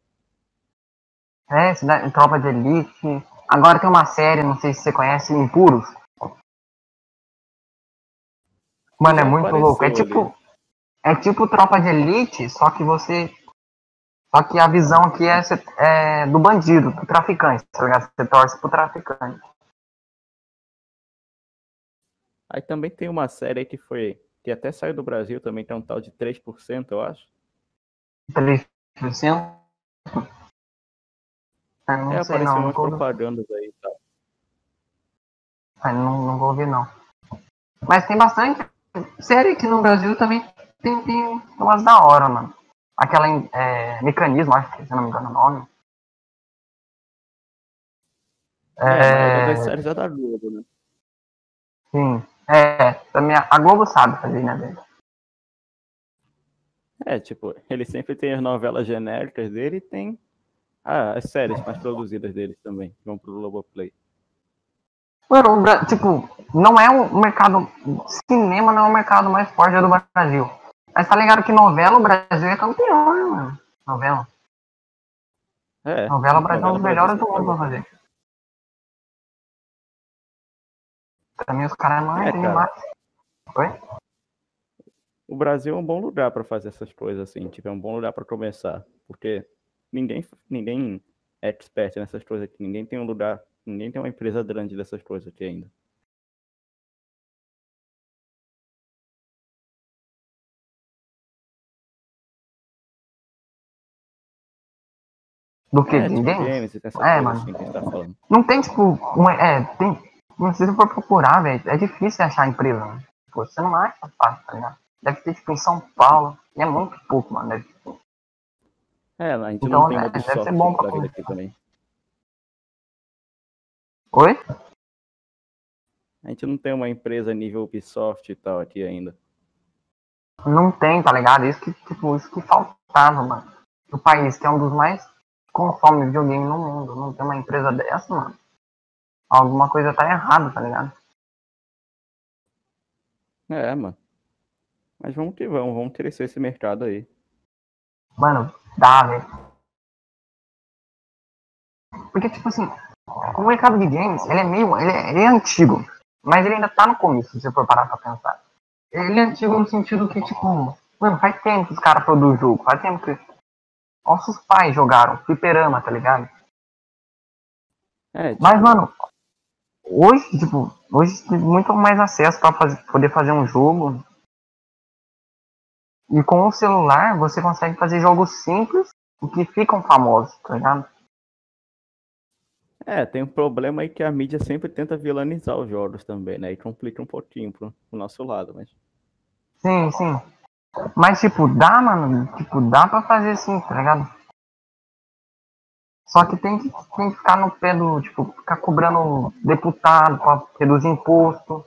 É, Cidade, Tropa de Elite. Agora tem uma série, não sei se você conhece, Impuros. Mano, é muito louco. É tipo. É tipo Tropa de Elite, só que você. Só que a visão aqui é, é do bandido, do traficante, tá ligado? Você torce pro traficante.
Aí também tem uma série aí que foi. que até saiu do Brasil também, tem um tal de 3%, eu acho.
3%?
Ah, não é, sei, apareceu umas propagandas aí e tal.
Ah, não, não vou ouvir não. Mas tem bastante série aqui no Brasil também tem, tem umas da hora, mano. Aquela é, mecanismo, acho que se não me engano o nome.
É, é... das séries é da Globo, né?
Sim. É, também a Globo sabe fazer, né, dele.
É, tipo, ele sempre tem as novelas genéricas dele e tem ah, as séries mais produzidas deles também, que vão pro Globoplay.
Mano, tipo, não é um mercado. Cinema não é o mercado mais forte do Brasil. Mas tá ligado que novela o Brasil é campeão, né, mano? Novela. É. Novela o Brasil é um dos melhores do mundo pra fazer. Pra mim, os caras não é, cara. Oi?
O Brasil é um bom lugar para fazer essas coisas, assim. Tipo, é um bom lugar para começar. Porque ninguém, ninguém é expert nessas coisas aqui. Ninguém tem um lugar, ninguém tem uma empresa grande dessas coisas aqui ainda.
Do que? É, tipo, games? é, mano. Assim que tá não tem, tipo, uma, é, tem, você for procurar, velho, é difícil achar empresa. Né? Tipo, você não acha fácil, tá ligado? Deve ter, tipo, em São Paulo. E é muito pouco, mano. Deve ter.
É, a gente
Então,
não tem
né, deve ser bom pra
vida aqui também.
Oi?
A gente não tem uma empresa nível Ubisoft e tal aqui ainda.
Não tem, tá ligado? Isso que, tipo, isso que faltava, mano. O país que é um dos mais consome videogame no mundo. Não tem uma empresa dessa, mano. Alguma coisa tá errada, tá ligado?
É, mano. Mas vamos que vamos, vamos crescer esse mercado aí.
Mano, dá, velho. Porque, tipo assim, o mercado de games, ele é meio. Ele é, ele é antigo. Mas ele ainda tá no começo, se você for parar pra pensar. Ele é antigo no sentido que, tipo, mano, faz tempo que os caras produzem jogo. Faz tempo que. Nossos pais jogaram fliperama, tá ligado?
É, tipo,
Mas, mano, hoje, tipo, hoje tem muito mais acesso pra fazer, poder fazer um jogo. E com o celular você consegue fazer jogos simples e que ficam famosos, tá ligado?
é, tem um problema aí que a mídia sempre tenta vilanizar os jogos também, né? E complica um pouquinho pro, pro nosso lado, mas.
Sim, sim. Mas, tipo, dá, mano. Tipo, dá pra fazer assim, tá ligado? Só que tem que, tem que ficar no pé do. Tipo, ficar cobrando deputado pra reduzir imposto.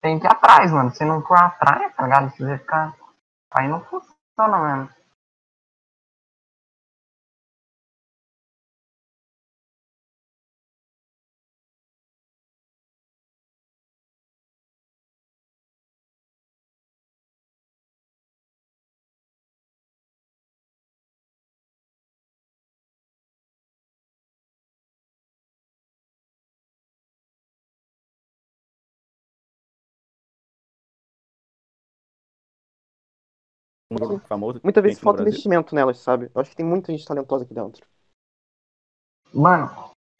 Tem que ir atrás, mano. Se não for atrás, tá ligado? Se você ficar. Aí não funciona mesmo.
Um jogo famoso.
Muitas vezes falta investimento nelas, sabe? Eu acho que tem muita gente talentosa aqui dentro.
Mano,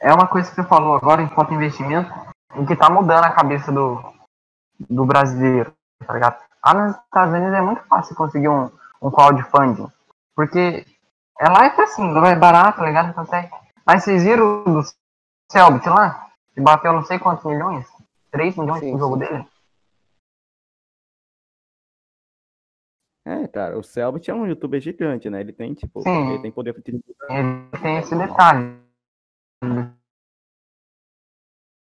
é uma coisa que você falou agora em falta investimento e que tá mudando a cabeça do, do brasileiro, tá ligado? Lá nos Estados Unidos é muito fácil conseguir um, um crowdfunding. Porque é lá é que assim, é barato, tá ligado? Consegue. Mas vocês viram do Selbit lá? Que bateu não sei quantos milhões? 3 milhões
Sim,
no jogo
sim.
dele?
É, cara, o Selbit é um youtuber gigante, né? Ele tem, tipo,
Sim.
ele tem poder de
Ele tem esse detalhe.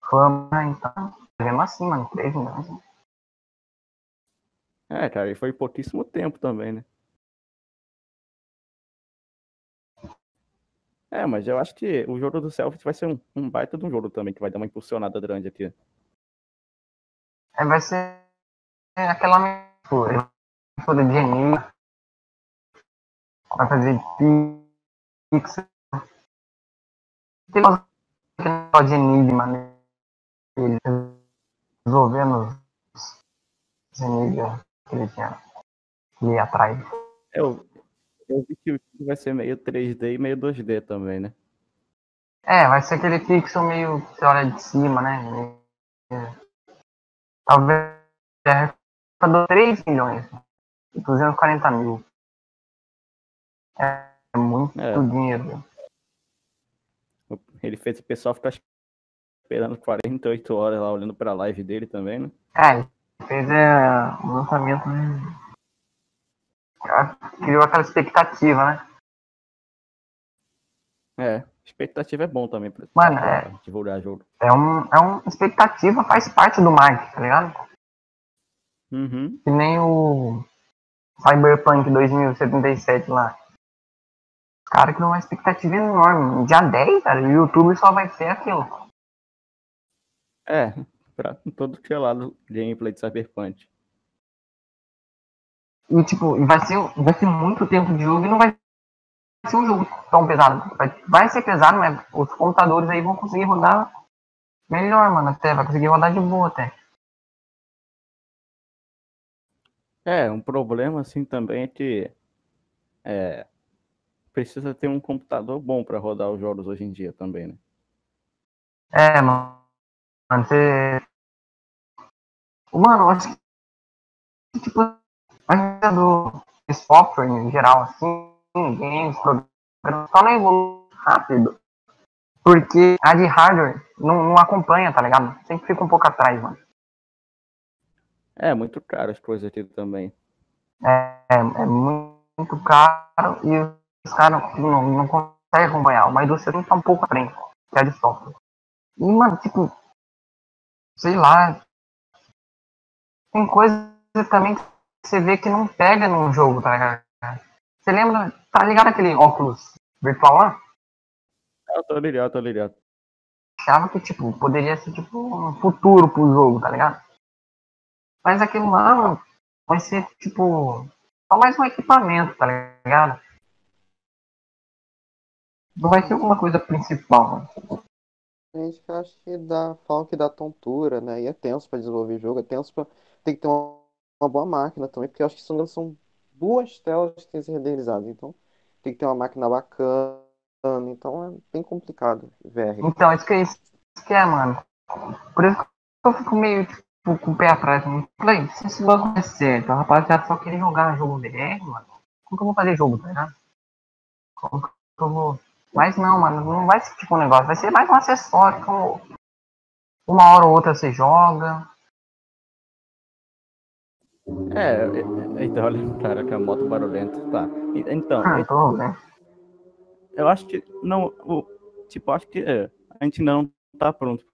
Fama, então. Mesmo assim, mano, 3 milhões.
É, cara, e foi pouquíssimo tempo também, né? É, mas eu acho que o jogo do Selbit vai ser um, um baita de um jogo também, que vai dar uma impulsionada grande aqui.
É, vai ser aquela Mistura de anime. Vai fazer pixel. Tem negócio de enigma, né? Ele resolvendo os enigmas que ele tinha que ir atrás.
Eu, eu vi que o jogo vai ser meio 3D e meio 2D também, né?
É, vai ser aquele pixel meio que você olha de cima, né? Talvez é, deu 3 milhões. 240 mil. É muito
É.
dinheiro.
Ele fez o pessoal ficar esperando 48 horas lá, olhando pra live dele também, né?
É, ele fez é, o lançamento. né? Criou aquela expectativa, né?
É, expectativa é bom também pra,
Mano,
pra divulgar jogo.
É um, é um expectativa, faz parte do marketing, tá ligado?
Uhum.
Que nem o Cyberpunk 2077 lá. Os caras criam uma expectativa enorme. Dia 10, cara, o YouTube só vai ser aquilo.
É, pra todo que é lado gameplay de Cyberpunk.
E tipo, vai ser, vai ser muito tempo de jogo e não vai ser um jogo tão pesado. Vai, vai ser pesado, mas os computadores aí vão conseguir rodar melhor, mano. Até, vai conseguir rodar de boa até.
É, um problema assim também é que é, precisa ter um computador bom pra rodar os jogos hoje em dia também, né?
É, mano. Você. Mano, acho que tipo, ainda do software em geral, assim, games, programas, só não evolui rápido. Porque a de hardware não, não acompanha, tá ligado? Sempre fica um pouco atrás, mano.
É, muito caro as coisas aqui também.
É, é, muito caro e os caras não, não conseguem acompanhar. Uma indústria tá um pouco à frente, que é de software. E, mano, tipo, sei lá. Tem coisa também que você vê que não pega num jogo, tá ligado? Você lembra, tá ligado aquele óculos virtual lá?
Eu tô ligado, tô ligado.
Achava que, tipo, poderia ser, tipo, um futuro pro jogo, tá ligado? Mas aquilo lá mano, vai ser, tipo, só mais um equipamento, tá ligado? Não vai ser alguma coisa principal, mano.
Tem gente que acha que dá, falam que dá tontura, né? E é tenso pra desenvolver jogo, é tenso pra. Tem que ter uma, uma boa máquina também, porque eu acho que são, são duas telas que têm que ser renderizadas. Então tem que ter uma máquina bacana. Então é bem complicado VR.
Então, isso que, isso que é, mano. Por isso que eu fico meio, tipo, com o pé atrás. Mano. Falei, se esse bagulho é certo, a rapaziada só querer jogar jogo VR, mano. Como que eu vou fazer jogo, tá ligado? Como que eu vou. Mas não, mano, não vai ser tipo um negócio, vai ser mais um acessório. Uma hora ou outra você joga.
É, então olha, cara, que a moto barulhenta, tá. Então,
Ah, tô, né?
eu acho que não, o, tipo, acho que é, a gente não tá pronto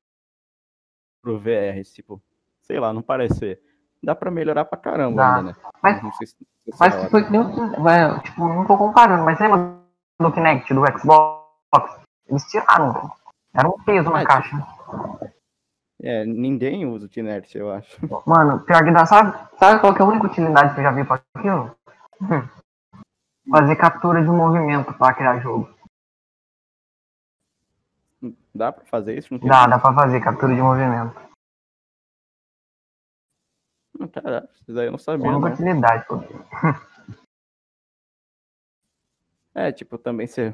pro VR, tipo, sei lá, não parece ser. Dá pra melhorar pra caramba
Dá.
ainda, né?
Mas-
não sei se, se
Mas foi que nem o- tipo, não tô comparando, mas lembra do Kinect, do Xbox? Eles tiraram. Era um peso na
Ah,
caixa.
É, ninguém usa o Kinect, eu acho.
Mano, pior que dá, sabe, sabe qual é a única utilidade que eu já vi pra aquilo? Hum. Fazer captura de movimento pra criar jogo.
Dá pra fazer isso? Não
Dá, dá pra fazer captura de movimento.
Caraca, isso daí eu não
É
sabia,
única
não.
utilidade, pô.
É, tipo, também você,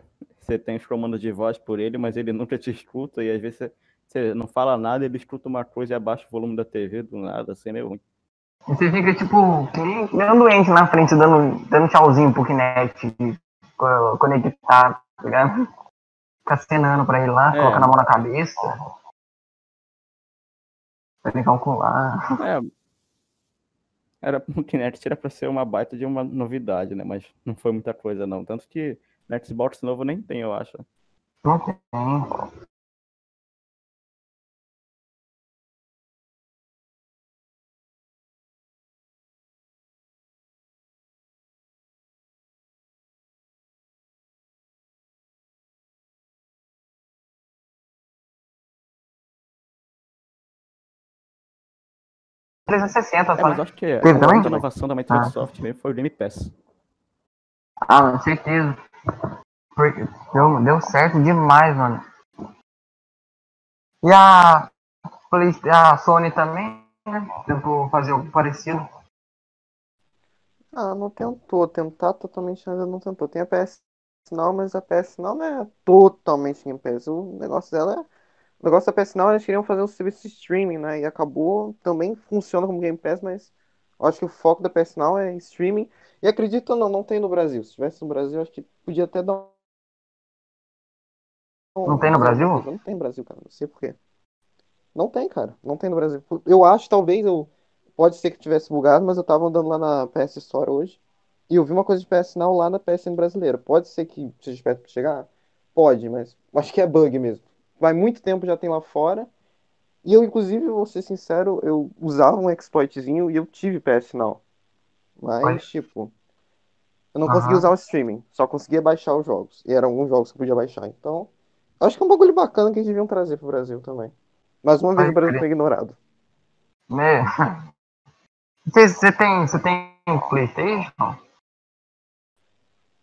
tem os comandos de voz por ele, mas ele nunca te escuta, e às vezes você, não fala nada, ele escuta uma coisa e abaixa o volume da TV do nada, assim, é meio ruim.
Você fica, tipo, que nem um doente na frente, dando, dando tchauzinho pro Kinect co- conectar, tá ligado? Fica acenando pra ele lá,
É.
colocando a mão na cabeça. Pra ele calcular.
É, era, o Kinect era pra ser uma baita de uma novidade, né? Mas não foi muita coisa, não. Tanto que no Xbox novo nem tem, eu acho.
Não tem.
É,
360 só,
mas acho que a
Teve também?
grande inovação da Microsoft mesmo foi o Game Pass.
Ah, mano, certeza. Porque deu, deu certo demais, mano. E a, a Sony também, né? Tentou fazer algo parecido.
Ah, não tentou. Tentar totalmente ainda não tentou. Tem a PS Now, mas a PS não é totalmente Game Pass. O negócio dela é. O negócio da PS Now, eles queriam fazer um serviço de streaming, né? E acabou. Também funciona como Game Pass, mas acho que o foco da PS Now é streaming. E acredito ou não, não tem no Brasil. Se tivesse no Brasil, acho que podia até dar um.
Não tem no Brasil?
Não tem no Brasil, cara. Não sei porquê. Não tem, cara. Não tem no Brasil. Eu acho, talvez, eu. Pode ser que tivesse bugado, mas eu tava andando lá na PS Store hoje. E eu vi uma coisa de PS Now lá na PSN brasileira. Pode ser que seja perto pra chegar? Pode, mas acho que é bug mesmo. Vai muito tempo já tem lá fora. E eu, inclusive, vou ser sincero, eu usava um exploitzinho e eu tive PS Now. Mas,
Olha.
tipo, eu não conseguia usar o streaming. Só conseguia baixar os jogos. E eram alguns jogos que eu podia baixar. Então, acho que é um bagulho bacana que eles deviam trazer pro Brasil também. Mais uma vez
Pode
o Brasil foi ignorado.
Meu. Você, você tem, você tem Playstation?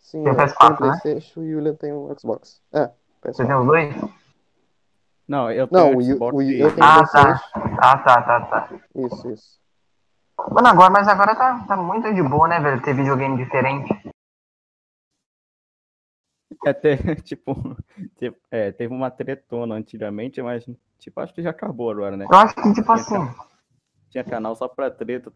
Sim,
Tem
eu
PS4,
tenho
né?
Playstation e o William tem um Xbox. É,
Você
PS4.
tem os dois?
Não, eu tenho
Não, o,
Xbox
o, eu tenho
Ah, tá. Ah, tá, tá, tá.
Isso, isso.
Mano, agora, mas agora tá, tá muito de boa, né, velho? Ter videogame diferente.
Até, tipo, tipo, é, teve uma tretona antigamente, mas, tipo, acho que já acabou agora, né?
Eu acho que, tipo assim,
Tinha canal só pra treta.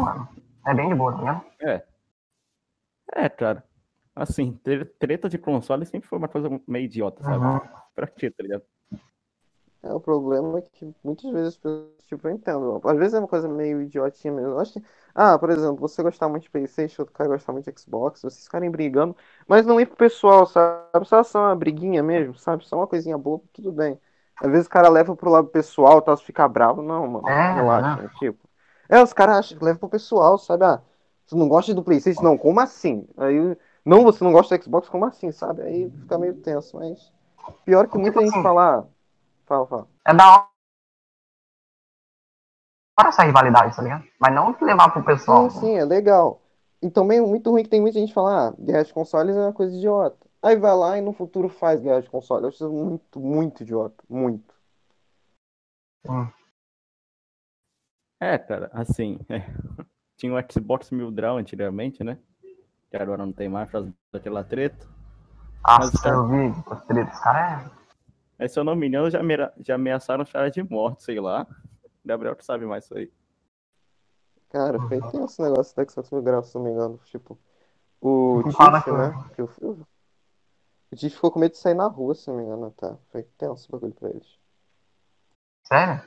Mano. É bem de boa, tá ligado?
É. É, cara. assim, tre- treta de console sempre foi uma coisa meio idiota, sabe?
Uhum.
Pra quê, tá ligado?
É, o problema é que muitas vezes as pessoas, tipo, eu entendo. Às vezes é uma coisa meio idiotinha mesmo. Eu acho que, ah, por exemplo, você gostar muito de Playstation, outro cara gostar muito de Xbox, vocês ficarem brigando, mas não ir pro pessoal, sabe? Só só uma briguinha mesmo, sabe? Só uma coisinha boa, tudo bem. Às vezes o cara leva pro lado pessoal, tal, se ficar bravo. Não, mano,
É,
relaxa, né? tipo. É, os caras acham que leva pro pessoal, sabe? Ah, você não gosta do Playstation? Não, como assim? Aí, não, você não gosta do Xbox? Como assim, sabe? Aí fica meio tenso, mas... Pior que muita gente
assim,
fala... ah, Fala, fala.
É da hora essa rivalidade, tá ligado? Mas não levar pro pessoal.
Sim, sim, é legal. E também é muito ruim que tem muita gente que fala, ah, guerra de consoles é uma coisa idiota. Aí vai lá e no futuro faz guerra de console. Eu acho isso muito, muito idiota. Muito.
Hum.
É, cara, assim, é. tinha o Xbox Mil Grau antigamente, né? Que agora não tem mais por causa daquela treta. Mas,
Nossa,
cara-
eu vi os três dos caras. é-
Aí, se eu não me engano, já, amera- já ameaçaram os caras de morte, sei lá. Gabriel que sabe mais isso aí.
Cara, foi
Uhum.
tenso esse negócio do Xbox Mil Grau, se não me engano. Tipo, o Tiff, né? Que o, o Tiff ficou com medo de sair na rua, se não me engano, tá? Foi tenso o bagulho pra eles.
Sério?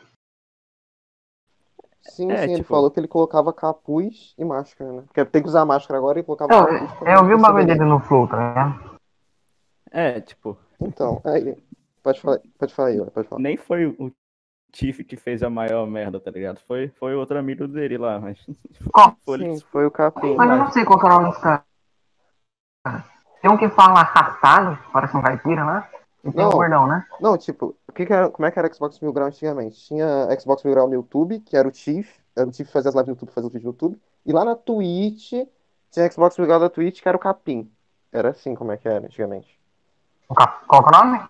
Sim,
É,
sim, ele
tipo-
falou que ele colocava capuz e máscara, né? Porque tem que usar máscara agora e colocava
Eu,
capuz. pra
eu vi o bagulho dele no Flow, tá ligado?
É, tipo,
Então, aí. Pode falar, pode falar aí, pode falar.
nem foi o Tiff que fez a maior merda, tá ligado? Foi, foi outro amigo dele lá, mas.
Qual?
Foi
Sim,
ele-
foi o capim.
Mas eu não sei qual que é o nome dos caras. Tem um que fala arrastado, parece um caipira, né? Tem
Não.
um gordão, né?
Não, tipo, o que que era, como é que era Xbox Mil Grau antigamente? Tinha Xbox Mil Grau no YouTube, que era o Chief, era o Chief que fazia as lives no YouTube, fazia os vídeos no YouTube, e lá na Twitch tinha Xbox Mil Grau da Twitch, que era o Capim. Era assim como é que era antigamente.
O Qual que é o nome?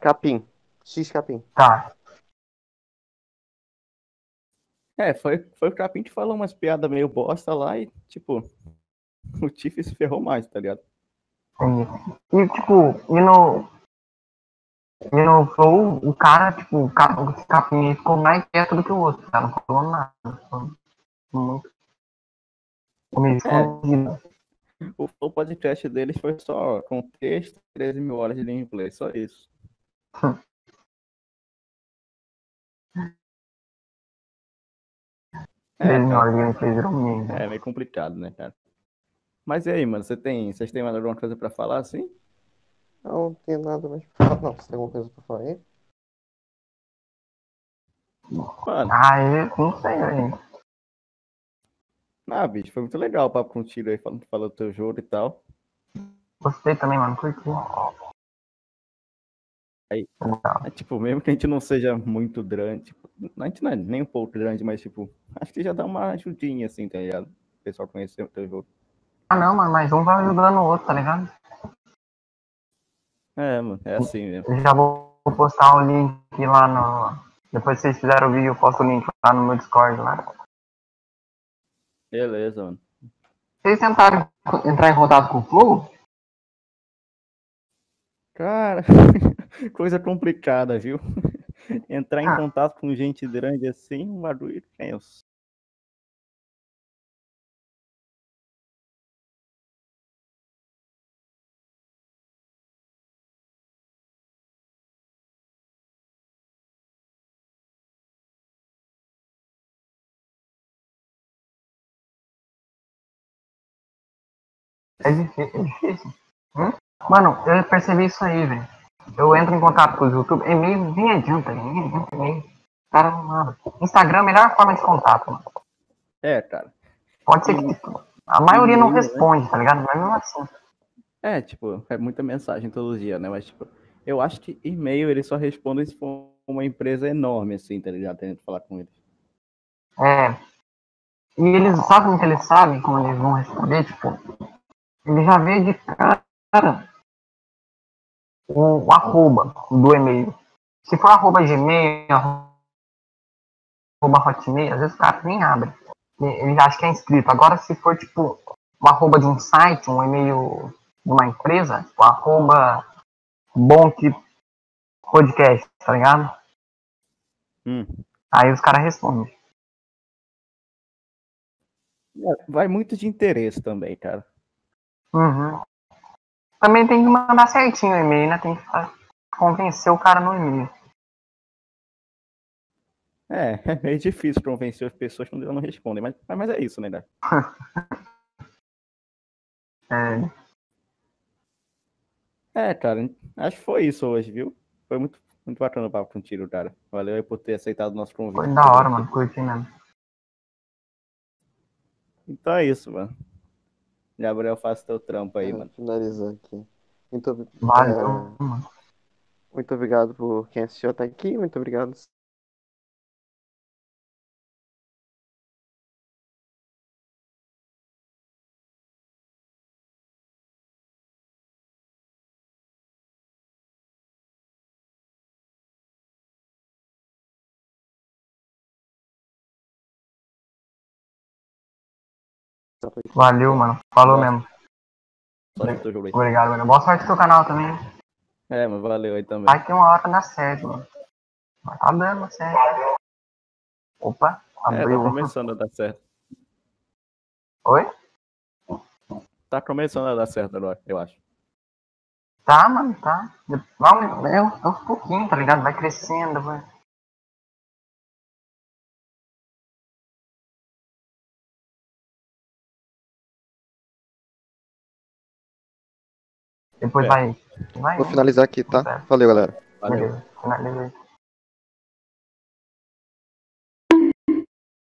Capim. X Capim.
Tá.
É, foi, foi o Capim que falou umas piadas meio bosta lá e, tipo, o Tiff se ferrou mais, tá ligado?
Entendi. E tipo, e no. No Flow, o cara, tipo, o cap- o capim ficou mais quieto do que o outro, cara. Não falou nada. Ficou Muito. Escondido.
O, o podcast deles foi só contexto, 13 mil horas de gameplay, só isso. É,
meme.
é meio complicado, né, cara? Mas e aí, mano, você tem, vocês têm mais alguma coisa pra falar, assim?
Não, tem nada mais pra falar. Não, você tem alguma coisa pra falar aí?
Mano,
Ah, eu não sei, velho.
ah, bicho, foi muito legal o papo contigo aí, falando, falando do teu jogo e tal.
Gostei também, mano. Curti.
Aí. É, tipo, mesmo que a gente não seja muito grande, tipo, a gente não é nem um pouco grande, mas, tipo, acho que já dá uma ajudinha, assim, tá ligado? O pessoal conhecer o teu jogo.
Ah, não, mano, mas um vai ajudando o outro, tá ligado?
É, mano, é assim mesmo.
Eu já vou postar o link lá no. Depois que vocês fizerem o vídeo, eu posto o link lá no meu Discord lá.
Beleza, mano.
Vocês tentaram entrar em contato com o Flow?
Cara, coisa complicada, viu? Entrar em
Ah.
contato com gente grande assim, um barulho tenso.
É difícil. É difícil. Hum? Mano, eu percebi isso aí, velho. Eu entro em contato com os YouTube, e-mail nem adianta, nem adianta e-mail. Cara, não nada. Instagram é a melhor forma de contato, mano.
É, cara.
Pode ser que tipo, a maioria não responde, tá ligado? Mas mesmo assim.
É, tipo, é muita mensagem todo dia, né? Mas, tipo, eu acho que e-mail eles só respondem se for uma empresa enorme, assim, tá ligado? Tendo que falar com eles.
É. E eles sabem que eles sabem como eles vão responder, tipo, ele já vê de cara o, o arroba do e-mail. Se for arroba gmail, arroba hotmail, às vezes o cara nem abre. Ele acha que é inscrito. Agora se for tipo o arroba de um site, um e-mail de uma empresa, tipo arroba bom que podcast, tá ligado?
Hum.
Aí os caras respondem.
É, Vai muito de interesse também, cara.
Uhum. Também tem que mandar certinho o e-mail, né? Tem que convencer o cara no e-mail.
É, é meio difícil convencer as pessoas quando elas não respondem, mas, mas mas é isso, né? Dá?
É,
É, cara, acho que foi isso hoje, viu? Foi muito, muito bacana o papo contigo, cara. Valeu aí por ter aceitado o nosso convite.
foi da hora, mano. Curti mesmo.
Então é isso, mano. Gabriel, faça teu trampo aí,
É,
mano.
finalizar aqui. Muito,
Valeu,
é,
mano.
muito obrigado por quem assistiu até aqui. Muito obrigado.
Valeu, mano. Falou mesmo. Obrigado, mano. Boa sorte no teu canal também.
É, mas valeu aí também.
Vai ter uma hora da certo, mano. Mas tá dando certo. Opa,
É, tá
abriu.
começando a dar certo.
Oi?
Tá começando a dar certo agora, eu acho.
Tá, mano, tá. Vamos, é, é um pouquinho, tá ligado? Vai crescendo, vai. Depois
É.
vai. Vai.
Vou finalizar aqui, tá? Valeu, galera.
Valeu.
Beleza. Finaliza aí.